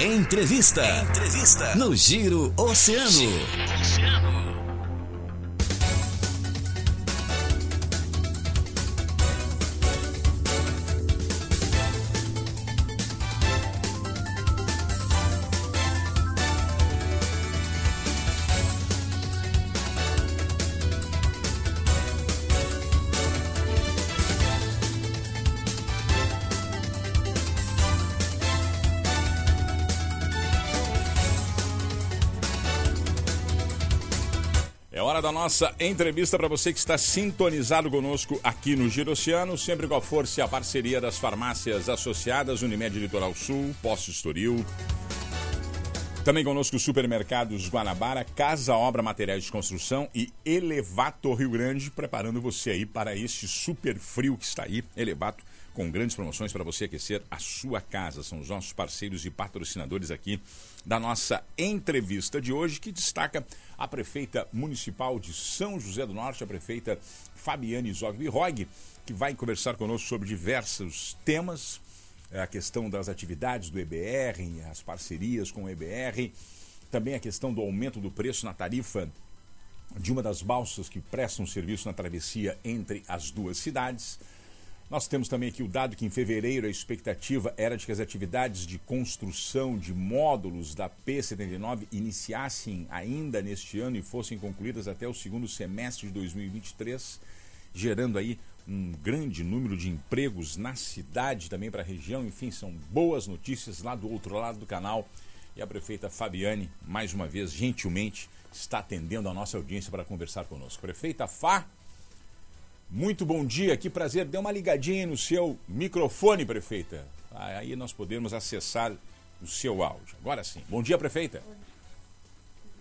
Entrevista. Entrevista. No Giro Oceano. Giro Oceano. Nossa entrevista para você que está sintonizado conosco aqui no Giro Oceano, sempre com a força e a parceria das farmácias associadas Unimed Litoral Sul, Posto Estoril. Também conosco Supermercados Guanabara, Casa Obra Materiais de Construção e Elevato Rio Grande, preparando você aí para este super frio que está aí. Elevato com grandes promoções para você aquecer a sua casa. São os nossos parceiros e patrocinadores aqui da nossa entrevista de hoje, que destaca a prefeita municipal de São José do Norte, a prefeita Fabiane Zogby-Roig, que vai conversar conosco sobre diversos temas, a questão das atividades do EBR, as parcerias com o EBR, também a questão do aumento do preço na tarifa de uma das balsas que prestam serviço na travessia entre as duas cidades nós temos também aqui o dado que em fevereiro a expectativa era de que as atividades de construção de módulos da P79 iniciassem ainda neste ano e fossem concluídas até o segundo semestre de 2023, gerando aí um grande número de empregos na cidade, também para a região. Enfim, são boas notícias lá do outro lado do canal. E a prefeita Fabiane, mais uma vez, gentilmente, está atendendo a nossa audiência para conversar conosco. Prefeita Fá, muito bom dia, que prazer. Dê uma ligadinha no seu microfone, prefeita. Aí nós podemos acessar o seu áudio. Agora sim. Bom dia, prefeita.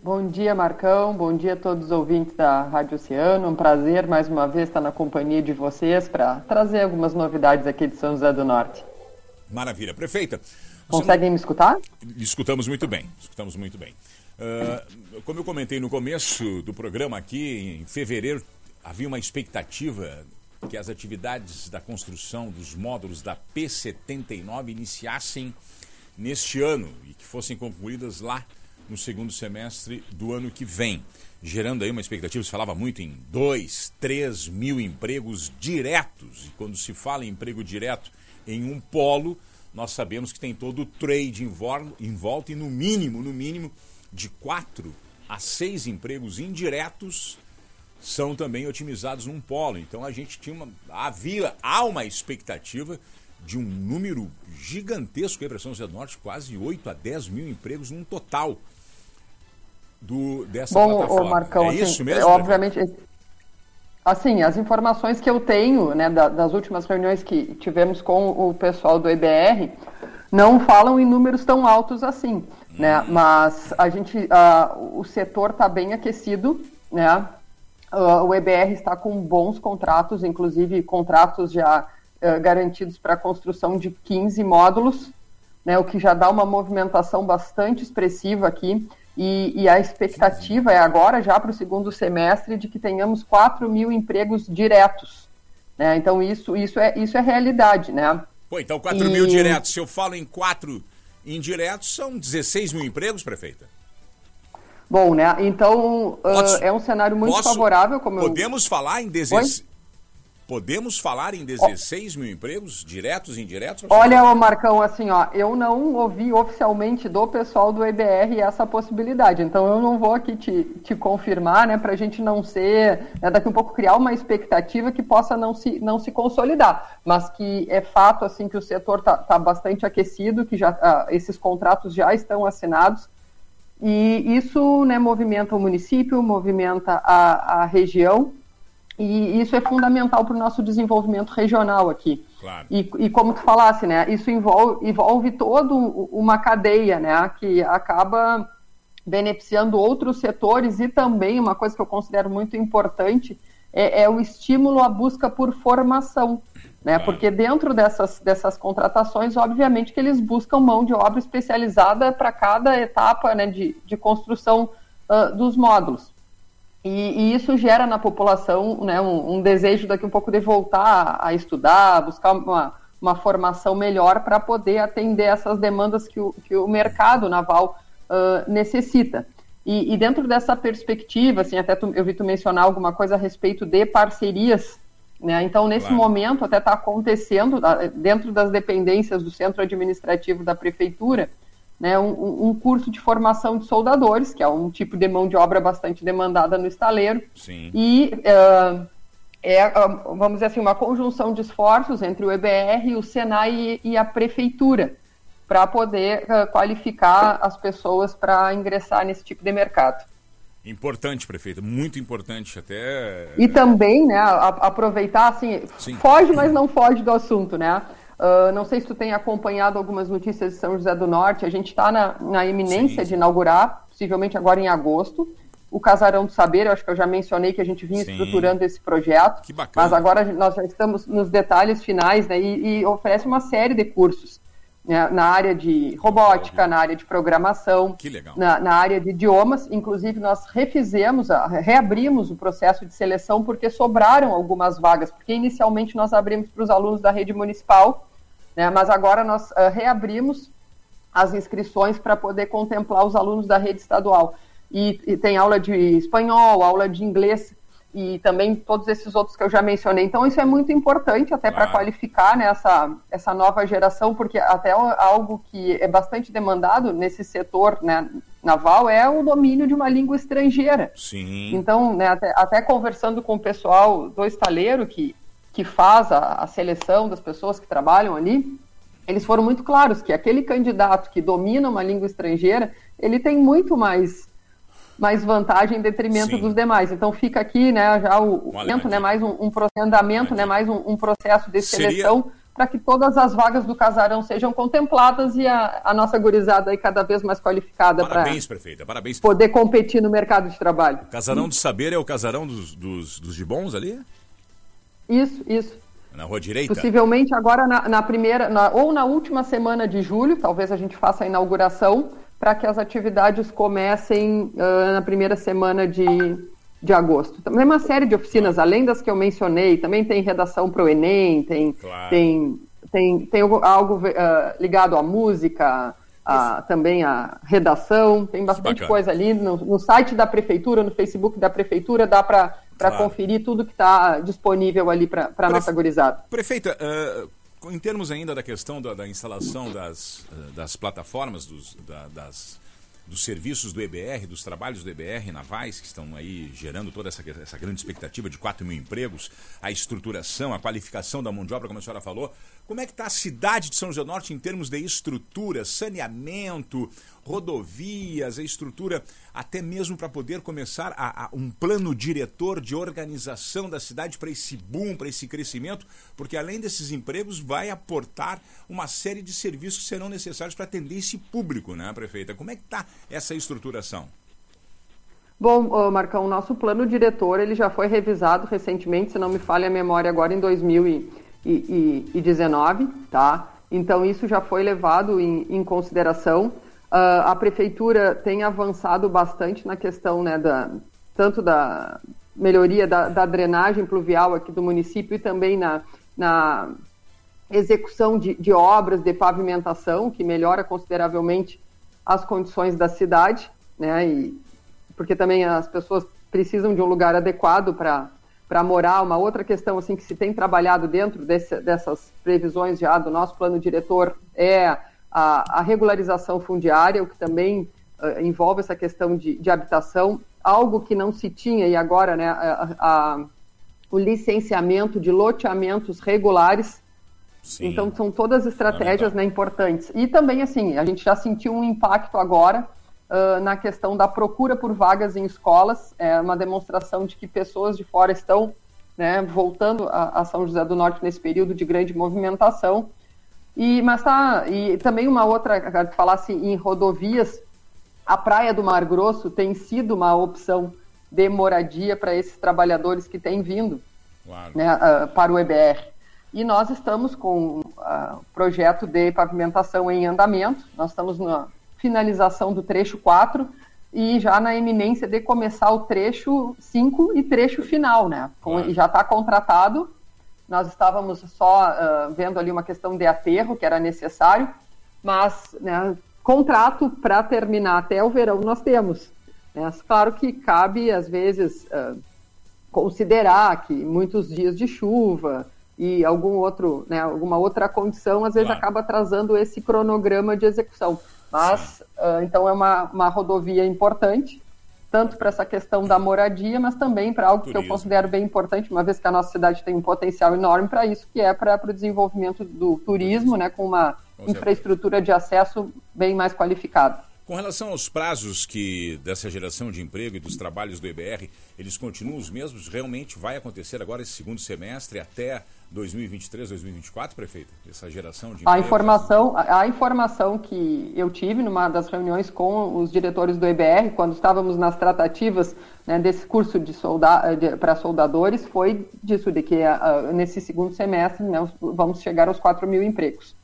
Bom dia, Marcão. Bom dia a todos os ouvintes da Rádio Oceano. Um prazer mais uma vez estar na companhia de vocês para trazer algumas novidades aqui de São José do Norte. Maravilha. Prefeita. Conseguem não... me escutar? Escutamos muito bem. Escutamos muito bem. Uh, como eu comentei no começo do programa aqui, em fevereiro havia uma expectativa que as atividades da construção dos módulos da P79 iniciassem neste ano e que fossem concluídas lá no segundo semestre do ano que vem, gerando aí uma expectativa, se falava muito em 2, 3 mil empregos diretos, e quando se fala em emprego direto em um polo, nós sabemos que tem todo o trade em volta e no mínimo, no mínimo, de 4 a 6 empregos indiretos são também otimizados num polo. Então a gente tinha uma. Havia, há uma expectativa de um número gigantesco aí para São José do Norte, quase 8 a 10 mil empregos num total do, dessa Bom, plataforma. Ô Marcão, é assim, isso mesmo? Obviamente. Assim, as informações que eu tenho né, das últimas reuniões que tivemos com o pessoal do EBR não falam em números tão altos assim, né? Hum. Mas a gente, uh, o setor está bem aquecido, né? Uh, o EBR está com bons contratos, inclusive contratos já uh, garantidos para a construção de 15 módulos, né, o que já dá uma movimentação bastante expressiva aqui. E, e a expectativa é agora, já para o segundo semestre, de que tenhamos 4 mil empregos diretos. Né? Então, isso, isso, é, isso é realidade. Né? Pô, então 4 e... mil diretos. Se eu falo em 4 indiretos, são 16 mil empregos, prefeita? Bom, né? Então posso, uh, é um cenário muito posso, favorável. Como podemos eu... falar em 16. Podemos falar em 16 mil empregos, diretos e indiretos? Olha, ô Marcão, assim, ó, eu não ouvi oficialmente do pessoal do EBR essa possibilidade, então eu não vou aqui te, te confirmar, né, para a gente não ser, né, daqui um pouco criar uma expectativa que possa não se, não se consolidar, mas que é fato, assim, que o setor está tá bastante aquecido, que já, uh, esses contratos já estão assinados, e isso né, movimenta o município, movimenta a, a região, e isso é fundamental para o nosso desenvolvimento regional aqui. Claro. E, e, como tu falasse, né, isso envolve, envolve toda uma cadeia né, que acaba beneficiando outros setores e também uma coisa que eu considero muito importante é, é o estímulo à busca por formação. Né? Porque dentro dessas, dessas contratações, obviamente que eles buscam mão de obra especializada para cada etapa né, de, de construção uh, dos módulos. E, e, isso gera na população né, um, um, desejo daqui um pouco de voltar a, a estudar, buscar uma, uma formação melhor para poder atender essas demandas que o, que o mercado naval uh, necessita. E, e, dentro dessa perspectiva, assim, até tu, eu vi tu mencionar alguma coisa a respeito de parcerias, né? Então, nesse claro. momento, até está acontecendo, dentro das dependências do centro administrativo da prefeitura, né, um, um, curso de formação de soldadores, que é um tipo de mão de obra bastante demandada no estaleiro. Sim. E uh, é, vamos dizer assim, uma conjunção de esforços entre o EBR, o Senai e, e a prefeitura para poder uh, qualificar as pessoas para ingressar nesse tipo de mercado. Importante, prefeita, muito importante até. E também, né, a, aproveitar, assim, Sim. foge, mas não foge do assunto, né? Uh, não sei se tu tem acompanhado algumas notícias de São José do Norte. A gente está na, na iminência sim, de inaugurar, possivelmente agora em agosto, o Casarão do Saber. Eu acho que eu já mencionei que a gente vinha sim. estruturando esse projeto. Que bacana. Mas agora nós já estamos nos detalhes finais né, e, e oferece uma série de cursos né, na área de robótica, na área de programação, na, na, área de idiomas. Inclusive, nós refizemos, reabrimos o processo de seleção porque sobraram algumas vagas, porque inicialmente nós abrimos para os alunos da rede municipal né? Mas agora nós uh, reabrimos as inscrições para poder contemplar os alunos da rede estadual. E, e, tem aula de espanhol, aula de inglês e também todos esses outros que eu já mencionei. Então isso é muito importante até claro. para qualificar né, essa, essa nova geração, porque até algo que é bastante demandado nesse setor né, naval é o domínio de uma língua estrangeira. Sim. Então, né, até, até conversando com o pessoal do estaleiro que que faz a, a seleção das pessoas que trabalham ali, eles foram muito claros que aquele candidato que domina uma língua estrangeira, ele tem muito mais mais vantagem em detrimento Sim. dos demais. Então fica aqui, né, já o, o né, mais um, um andamento, né, mais um, um, processo de seleção Seria... para que todas as vagas do casarão sejam contempladas e a, a nossa gurizada aí cada vez mais qualificada para. Poder competir no mercado de trabalho. Casarão do Saber é o casarão dos, dos, dos bons ali? Isso, isso. Na rua direita? Possivelmente agora na, na primeira, na, ou na última semana de julho, talvez a gente faça a inauguração, para que as atividades comecem uh, na primeira semana de, de agosto. Também uma série de oficinas, claro. além das que eu mencionei, também tem redação para o Enem, tem, claro. tem, tem, tem algo uh, ligado à música, a, também a redação, tem bastante coisa ali no, no, site da prefeitura, no Facebook da prefeitura, dá para claro. conferir tudo que está disponível ali para a nossa gurizada. Prefeita, uh, em termos ainda da questão da, da instalação das, uh, das plataformas, dos, da, das dos serviços do EBR, dos trabalhos do EBR navais, que estão aí gerando toda essa, essa grande expectativa de 4 mil empregos, a estruturação, a qualificação da mão de obra, como a senhora falou. Como é que está a cidade de São José do Norte em termos de estrutura, saneamento, rodovias, a estrutura até mesmo para poder começar a, a, um plano diretor de organização da cidade para esse boom, para esse crescimento, porque além desses empregos vai aportar uma série de serviços que serão necessários para atender esse público, né, prefeita? Como é que está essa estruturação? Bom, Marcão, o nosso plano diretor ele já foi revisado recentemente, se não me falha a memória, agora em 2000 e e, e 19, tá? Então isso já foi levado em, em consideração. Uh, a prefeitura tem avançado bastante na questão, né, da, tanto da melhoria da, da drenagem pluvial aqui do município e também na, na execução de, de, obras de pavimentação, que melhora consideravelmente as condições da cidade, né? E, porque também as pessoas precisam de um lugar adequado para para morar. Uma outra questão assim que se tem trabalhado dentro desse, dessas previsões já do nosso plano diretor é a, a regularização fundiária, o que também uh, envolve essa questão de, de, habitação, algo que não se tinha e agora, né, a, a, o licenciamento de loteamentos regulares. Sim. Então são todas estratégias né, importantes. E também assim, a gente já sentiu um impacto agora uh, na questão da procura por vagas em escolas. É uma demonstração de que pessoas de fora estão né, voltando a, a, São José do Norte nesse período de grande movimentação. E, mas tá, e também uma outra, que falasse em rodovias, a Praia do Mar Grosso tem sido uma opção de moradia para esses trabalhadores que têm vindo claro. né, uh, para o EBR. E nós estamos com o uh, projeto de pavimentação em andamento, nós estamos na, finalização do trecho 4 e já na eminência de começar o trecho 5 e trecho final, né? Com, claro. Já está contratado nós estávamos só uh, vendo ali uma questão de aterro que era necessário, mas né, contrato para terminar até o verão nós temos. Né? Claro que cabe, às vezes, uh, considerar que muitos dias de chuva e algum outro, né, alguma outra condição, às vezes claro. acaba atrasando esse cronograma de execução. Mas, uh, então, é uma, uma rodovia importante tanto para essa questão da moradia, mas também para algo Turismo. que eu considero bem importante, uma vez que a nossa cidade tem um potencial enorme para isso, que é para o desenvolvimento do turismo, né, com uma com infraestrutura de acesso bem mais qualificada. Com relação aos prazos que dessa geração de emprego e dos trabalhos do EBR, eles continuam os mesmos? Realmente vai acontecer agora esse segundo semestre até 2023, 2024, prefeito? Essa geração de a informação, a, a informação que eu tive numa das reuniões com os diretores do EBR, quando estávamos nas tratativas né, desse curso de solda, de, para soldadores, foi disso, de que nesse segundo semestre né, vamos chegar aos 4 mil empregos.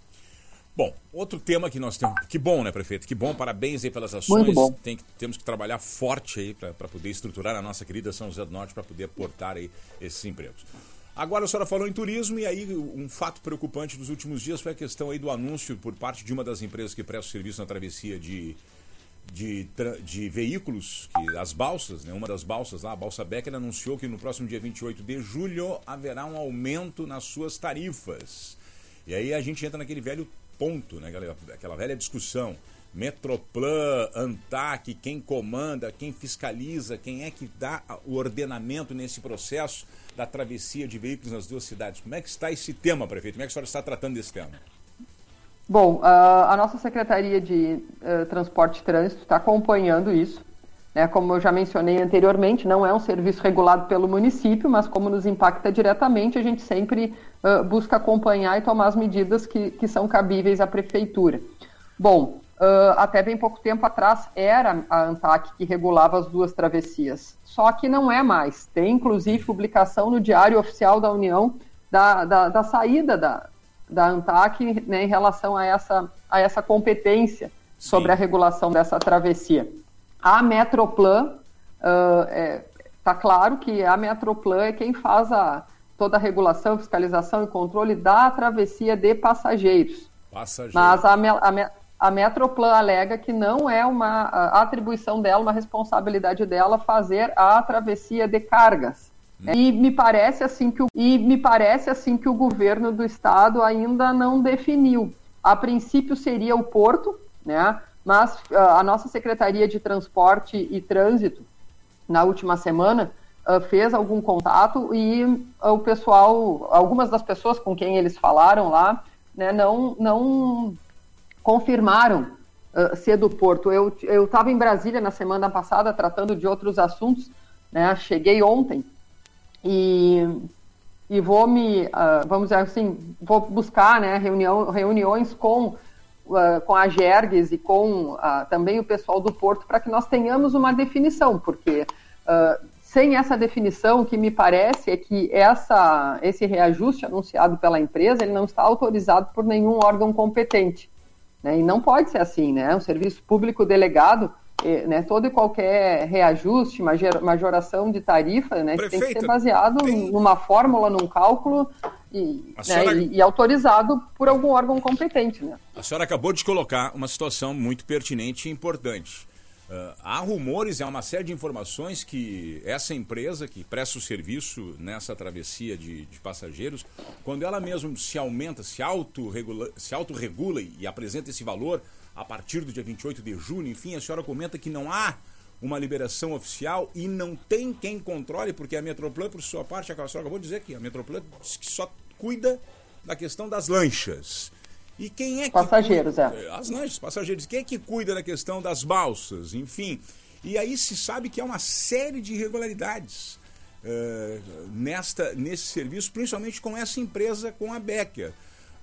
Bom, outro tema que nós temos. Que bom, né, prefeito? Que bom, parabéns aí pelas ações. Muito bom. Tem que, temos que trabalhar forte aí para poder estruturar a nossa querida São José do Norte para poder aportar aí esses empregos. Agora a senhora falou em turismo e aí um fato preocupante dos últimos dias foi a questão aí do anúncio por parte de uma das empresas que presta serviço na travessia de, de, de veículos, que, as balsas, né, uma das balsas lá, a Balsa Becker, anunciou que no próximo dia 28 de julho haverá um aumento nas suas tarifas. E aí a gente entra naquele velho ponto, né, aquela, aquela velha discussão. Metroplan, ANTAC, quem comanda, quem fiscaliza, quem é que dá o ordenamento nesse processo da travessia de veículos nas duas cidades. Como é que está esse tema, prefeito? Como é que a senhora está tratando desse tema? Bom, a nossa Secretaria de uh, Transporte e Trânsito está acompanhando isso. Né? Como eu já mencionei anteriormente, não é um serviço regulado pelo município, mas como nos impacta diretamente, a gente sempre uh, busca acompanhar e tomar as medidas que, que são cabíveis à prefeitura. Bom, uh, até bem pouco tempo atrás era a ANTAC que regulava as duas travessias, só que não é mais. Tem inclusive publicação no Diário Oficial da União da, da, da saída da, da ANTAC né, em relação a essa, a essa competência sobre Sim. a regulação dessa travessia. A Metroplan, está uh, é, tá claro que a Metroplan é quem faz a, toda a regulação, fiscalização e controle da travessia de passageiros. Passageiros. Mas a, a, a Metroplan alega que não é uma atribuição dela, uma responsabilidade dela fazer a travessia de cargas. Hum. E me parece assim que o, e me parece assim que o governo do estado ainda não definiu. A princípio seria o porto, né? mas uh, a nossa Secretaria de Transporte e Trânsito, na última semana, uh, fez algum contato e uh, o pessoal, algumas das pessoas com quem eles falaram lá, né, não, não confirmaram ser do Porto. Eu estava em Brasília na semana passada tratando de outros assuntos, né, cheguei ontem e, e vou me, vamos dizer assim, vou buscar né, reunião, reuniões com uh, com a Gergues e com uh, também o pessoal do Porto para que nós tenhamos uma definição, porque uh, sem essa definição, o que me parece é que essa, esse reajuste anunciado pela empresa ele não está autorizado por nenhum órgão competente. Né? E não pode ser assim, né? Um serviço público delegado né, todo e qualquer reajuste, majoração de tarifa, né, tem que ser baseado tem... numa fórmula, num cálculo e, né, senhora... e, e, autorizado por algum órgão competente. Né? A senhora acabou de colocar uma situação muito pertinente e importante. Uh, há rumores, há uma série de informações que essa empresa que presta o serviço nessa travessia de, de passageiros, quando ela mesmo se aumenta, se autorregula, se autorregula e apresenta esse valor, a partir do dia 28 de junho. Enfim, a senhora comenta que não há uma liberação oficial e não tem quem controle, porque a Metroplan, por sua parte, a senhora acabou de dizer que a Metroplan só cuida da questão das lanchas. E quem é que. Passageiros, cuida, é. As lanchas, passageiros. Quem é que cuida da questão das balsas? Enfim. E aí se sabe que há uma série de irregularidades uh, nesta, nesse serviço, principalmente com essa empresa, com a Becker.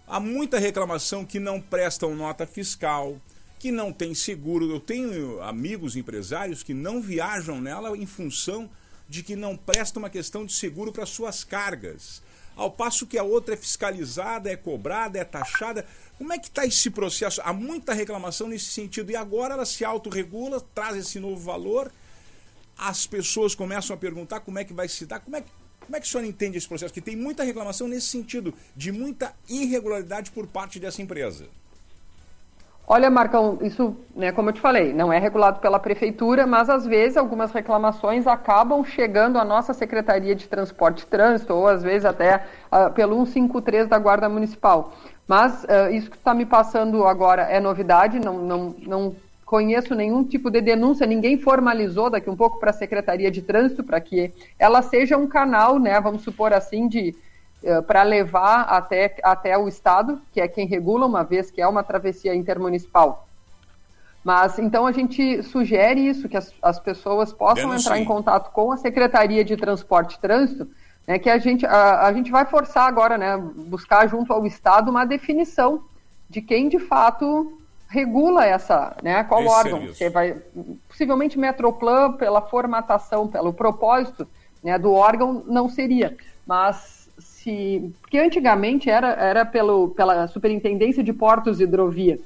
Há muita reclamação que não prestam nota fiscal, que não tem seguro. Eu tenho amigos empresários que não viajam nela em função de que não prestam uma questão de seguro para suas cargas. Ao passo que a outra é fiscalizada, é cobrada, é taxada. Como é que está esse processo? Há muita reclamação nesse sentido. E agora ela se autorregula, traz esse novo valor. As pessoas começam a perguntar como é que vai se dar, como é que Como é que o senhor entende esse processo? Que tem muita reclamação nesse sentido, de muita irregularidade por parte dessa empresa. Olha, Marcão, isso, né, como eu te falei, não é regulado pela prefeitura, mas às vezes algumas reclamações acabam chegando à nossa Secretaria de Transporte e Trânsito, ou às vezes até uh, pelo 153 da Guarda Municipal. Mas uh, isso que está me passando agora é novidade, não, não, não conheço nenhum tipo de denúncia, ninguém formalizou daqui um pouco para a Secretaria de Trânsito para que ela seja um canal, né, vamos supor assim, de para levar até, até o Estado, que é quem regula, uma vez que é uma travessia intermunicipal. Mas então a gente sugere isso, que as, as pessoas possam entrar em contato com a Secretaria de Transporte e Trânsito né, que a gente, a, a gente vai forçar agora, né, buscar junto ao Estado uma definição de quem de fato regula essa, né, qual Esse órgão. Você vai, possivelmente Metroplan, pela formatação, pelo propósito né, do órgão, não seria. Mas se. Porque antigamente era, era pelo, pela Superintendência de Portos e Hidrovia.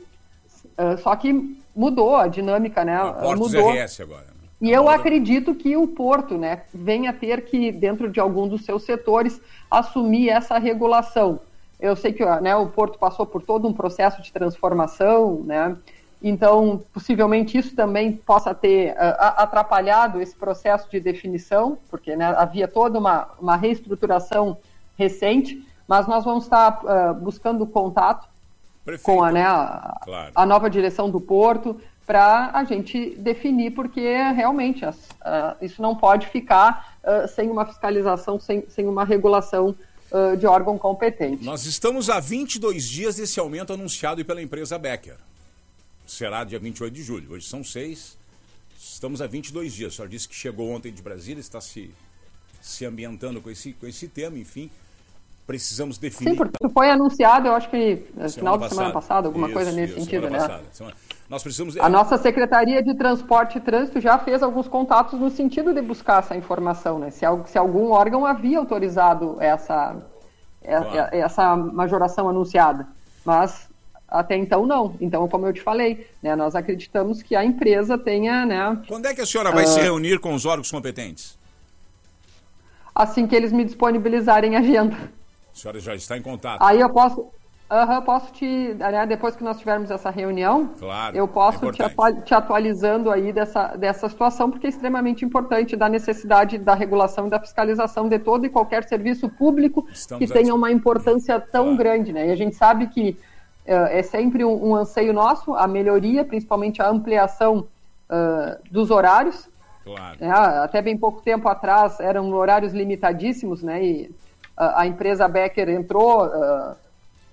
Uh, só que mudou a dinâmica, né? Portos mudou. RS agora. E eu acredito que o Porto né, venha ter que, dentro de algum dos seus setores, assumir essa regulação. Eu sei que né, o Porto passou por todo um processo de transformação, né, então possivelmente isso também possa ter uh, atrapalhado esse processo de definição, porque né, havia toda uma, uma reestruturação recente, mas nós vamos estar uh, buscando contato Prefeito. com a, né, a, claro. a nova direção do Porto, para a gente definir, porque realmente as, uh, isso não pode ficar uh, sem uma fiscalização, sem, sem uma regulação uh, de órgão competente. Nós estamos há 22 dias desse aumento anunciado pela empresa Becker. Será dia 28 de julho. Hoje são seis. Estamos há 22 dias. O senhor disse que chegou ontem de Brasília, está se, se ambientando com esse, com esse tema, enfim precisamos definir. Sim, porque foi anunciado, eu acho que no final da semana passada, alguma isso, coisa nesse isso, sentido, né? Passada. Nós precisamos. A nossa Secretaria de Transporte e Trânsito já fez alguns contatos no sentido de buscar essa informação, né? Se, se algum órgão havia autorizado essa, claro. essa majoração anunciada. Mas até então não. Então, como eu te falei, né, nós acreditamos que a empresa tenha. Né, Quando é que a senhora vai uh, se reunir com os órgãos competentes? Assim que eles me disponibilizarem a agenda. A senhora já está em contato. Aí eu posso. Uhum, posso te, né, depois que nós tivermos essa reunião, claro, eu posso é te, atual, te, atualizando aí dessa, dessa situação, porque é extremamente importante da necessidade da regulação e da fiscalização de todo e qualquer serviço público Estamos que tenha uma importância tão claro. grande. Né? E a gente sabe que uh, é sempre um, um, anseio nosso, a melhoria, principalmente a ampliação uh, dos horários. Claro. É, até bem pouco tempo atrás eram horários limitadíssimos, né? E a empresa Becker entrou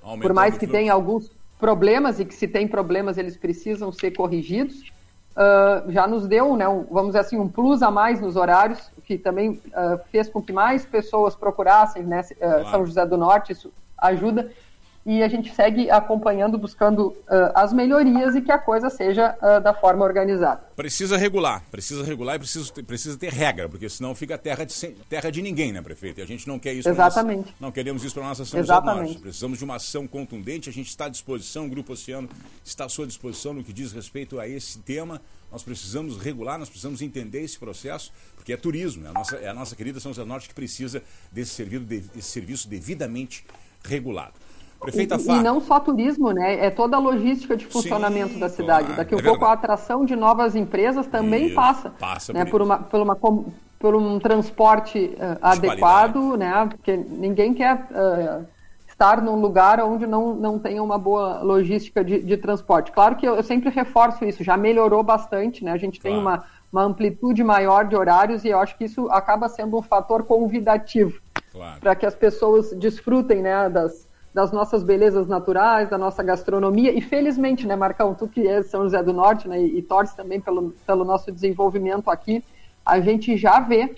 Aumentando por mais que tenha alguns problemas e que se tem problemas eles precisam ser corrigidos, uh, já nos deu, né, um, vamos dizer assim, um plus a mais nos horários, que também uh, fez com que mais pessoas procurassem né, claro. São José do Norte, isso ajuda e a gente segue acompanhando, buscando uh, as melhorias e que a coisa seja uh, da forma organizada. Precisa regular, precisa regular e precisa, precisa ter regra, porque senão fica terra de, terra de ninguém, né, prefeito? E a gente não quer isso. Exatamente. Nossa, não queremos isso para a nossa São Exatamente. Precisamos de uma ação contundente, a gente está à disposição, o Grupo Oceano está à sua disposição no que diz respeito a esse tema. Nós precisamos regular, nós precisamos entender esse processo, porque é turismo, é a nossa, é a nossa querida São José do Norte que precisa desse serviço, desse serviço devidamente regulado. Prefeita e, e não só turismo, né? É toda a logística de funcionamento Sim, da cidade. Claro, Daqui a é pouco verdade. a atração de novas empresas também Isso, passa, passa né? por, uma, por, uma, por um transporte uh, adequado, né? Porque ninguém quer uh, estar num lugar onde não, não tenha uma boa logística de, de transporte. Claro que eu, eu, sempre reforço isso, já melhorou bastante, né? A gente claro. tem uma, uma amplitude maior de horários e eu acho que isso acaba sendo um fator convidativo claro. para que as pessoas desfrutem né, das, das nossas belezas naturais, da nossa gastronomia. E felizmente, né, Marcão, tu que é São José do Norte, né, e, e torce também pelo, pelo nosso desenvolvimento aqui, a gente já vê,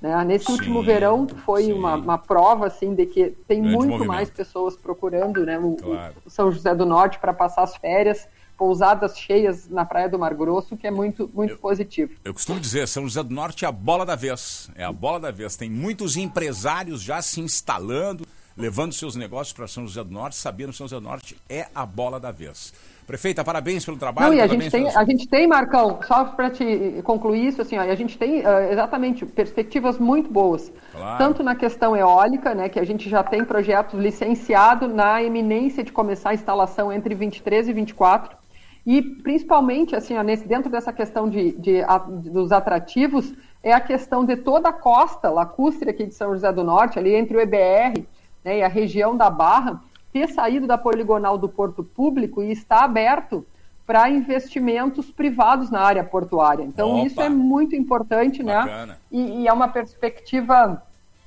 né, nesse sim, último verão foi uma, uma, prova, assim, de que tem Grande muito movimento. mais pessoas procurando, né, o, claro. o São José do Norte para passar as férias, pousadas cheias na Praia do Mar Grosso, que é muito, muito eu, positivo. Eu costumo dizer, São José do Norte é a bola da vez, é a bola da vez. Tem muitos empresários já se instalando, levando seus negócios para São José do Norte, sabendo que São José do Norte é a bola da vez. Prefeita, parabéns pelo trabalho. Não, e a gente, tem, a gente tem, Marcão, só para te concluir isso, assim, ó, a gente tem uh, exatamente perspectivas muito boas. Claro. Tanto na questão eólica, né, que a gente já tem projetos licenciados na eminência de começar a instalação entre 23 e 24. E principalmente, assim, ó, nesse, dentro dessa questão de, de, a, dos atrativos, é a questão de toda a costa lacustre aqui de São José do Norte, ali entre o EBR né, e a região da Barra, ter saído da poligonal do porto público e está aberto para investimentos privados na área portuária. Então, Opa. isso é muito importante, né? Bacana. né? E, e, é uma perspectiva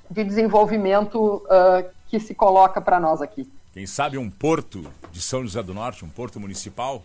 de desenvolvimento uh, que se coloca para nós aqui. Quem sabe um porto de São José do Norte, um porto municipal?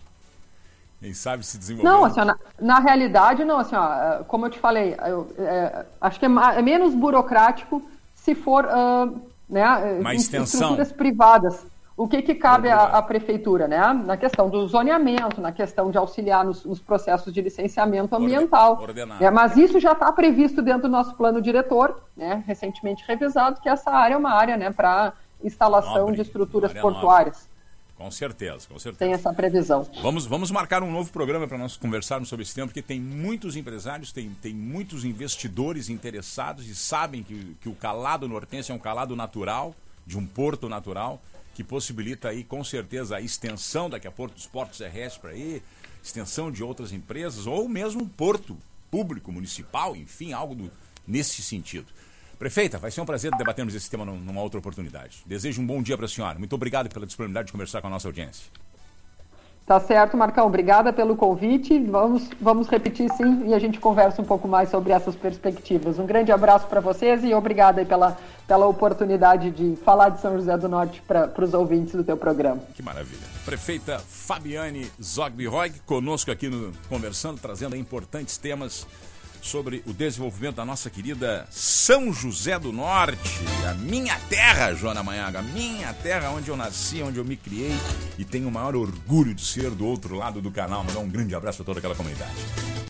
Quem sabe se desenvolver? Não, assim, na, na, realidade, não, assim, ó, como eu te falei, eu, é, acho que é, é, menos burocrático se for uh, né, Uma extensão. estruturas privadas. O que, que cabe à, à, prefeitura, né? Na questão do zoneamento, na questão de auxiliar nos, nos processos de licenciamento ambiental. Né? Mas isso já está previsto dentro do nosso plano diretor, né? recentemente revisado, que essa área é uma área né, para instalação nobre, de estruturas portuárias. Nobre. Com certeza, com certeza. Tem essa previsão. Vamos, vamos marcar um novo programa para nós conversarmos sobre esse tema, porque tem muitos empresários, tem, tem muitos investidores interessados e sabem que, que o calado nortense é um calado natural, de um porto natural, que possibilita aí com certeza a extensão daqui a pouco dos portos terrestres para aí, extensão de outras empresas, ou mesmo um porto público, municipal, enfim, algo do, nesse sentido. Prefeita, vai ser um prazer debatermos esse tema numa outra oportunidade. Desejo um bom dia para a senhora. Muito obrigado pela disponibilidade de conversar com a nossa audiência. Tá certo, Marcão. Obrigada pelo convite. Vamos, vamos repetir sim e a gente conversa um pouco mais sobre essas perspectivas. Um grande abraço para vocês e obrigada pela, pela oportunidade de falar de São José do Norte para os ouvintes do teu programa. Que maravilha. Prefeita Fabiane Zogby conosco aqui no Conversando, trazendo importantes temas sobre o desenvolvimento da nossa querida São José do Norte, a minha terra, Joana Manhaga, a minha terra onde eu nasci, onde eu me criei e tenho o maior orgulho de ser do outro lado do canal. Mandar um grande abraço a toda aquela comunidade.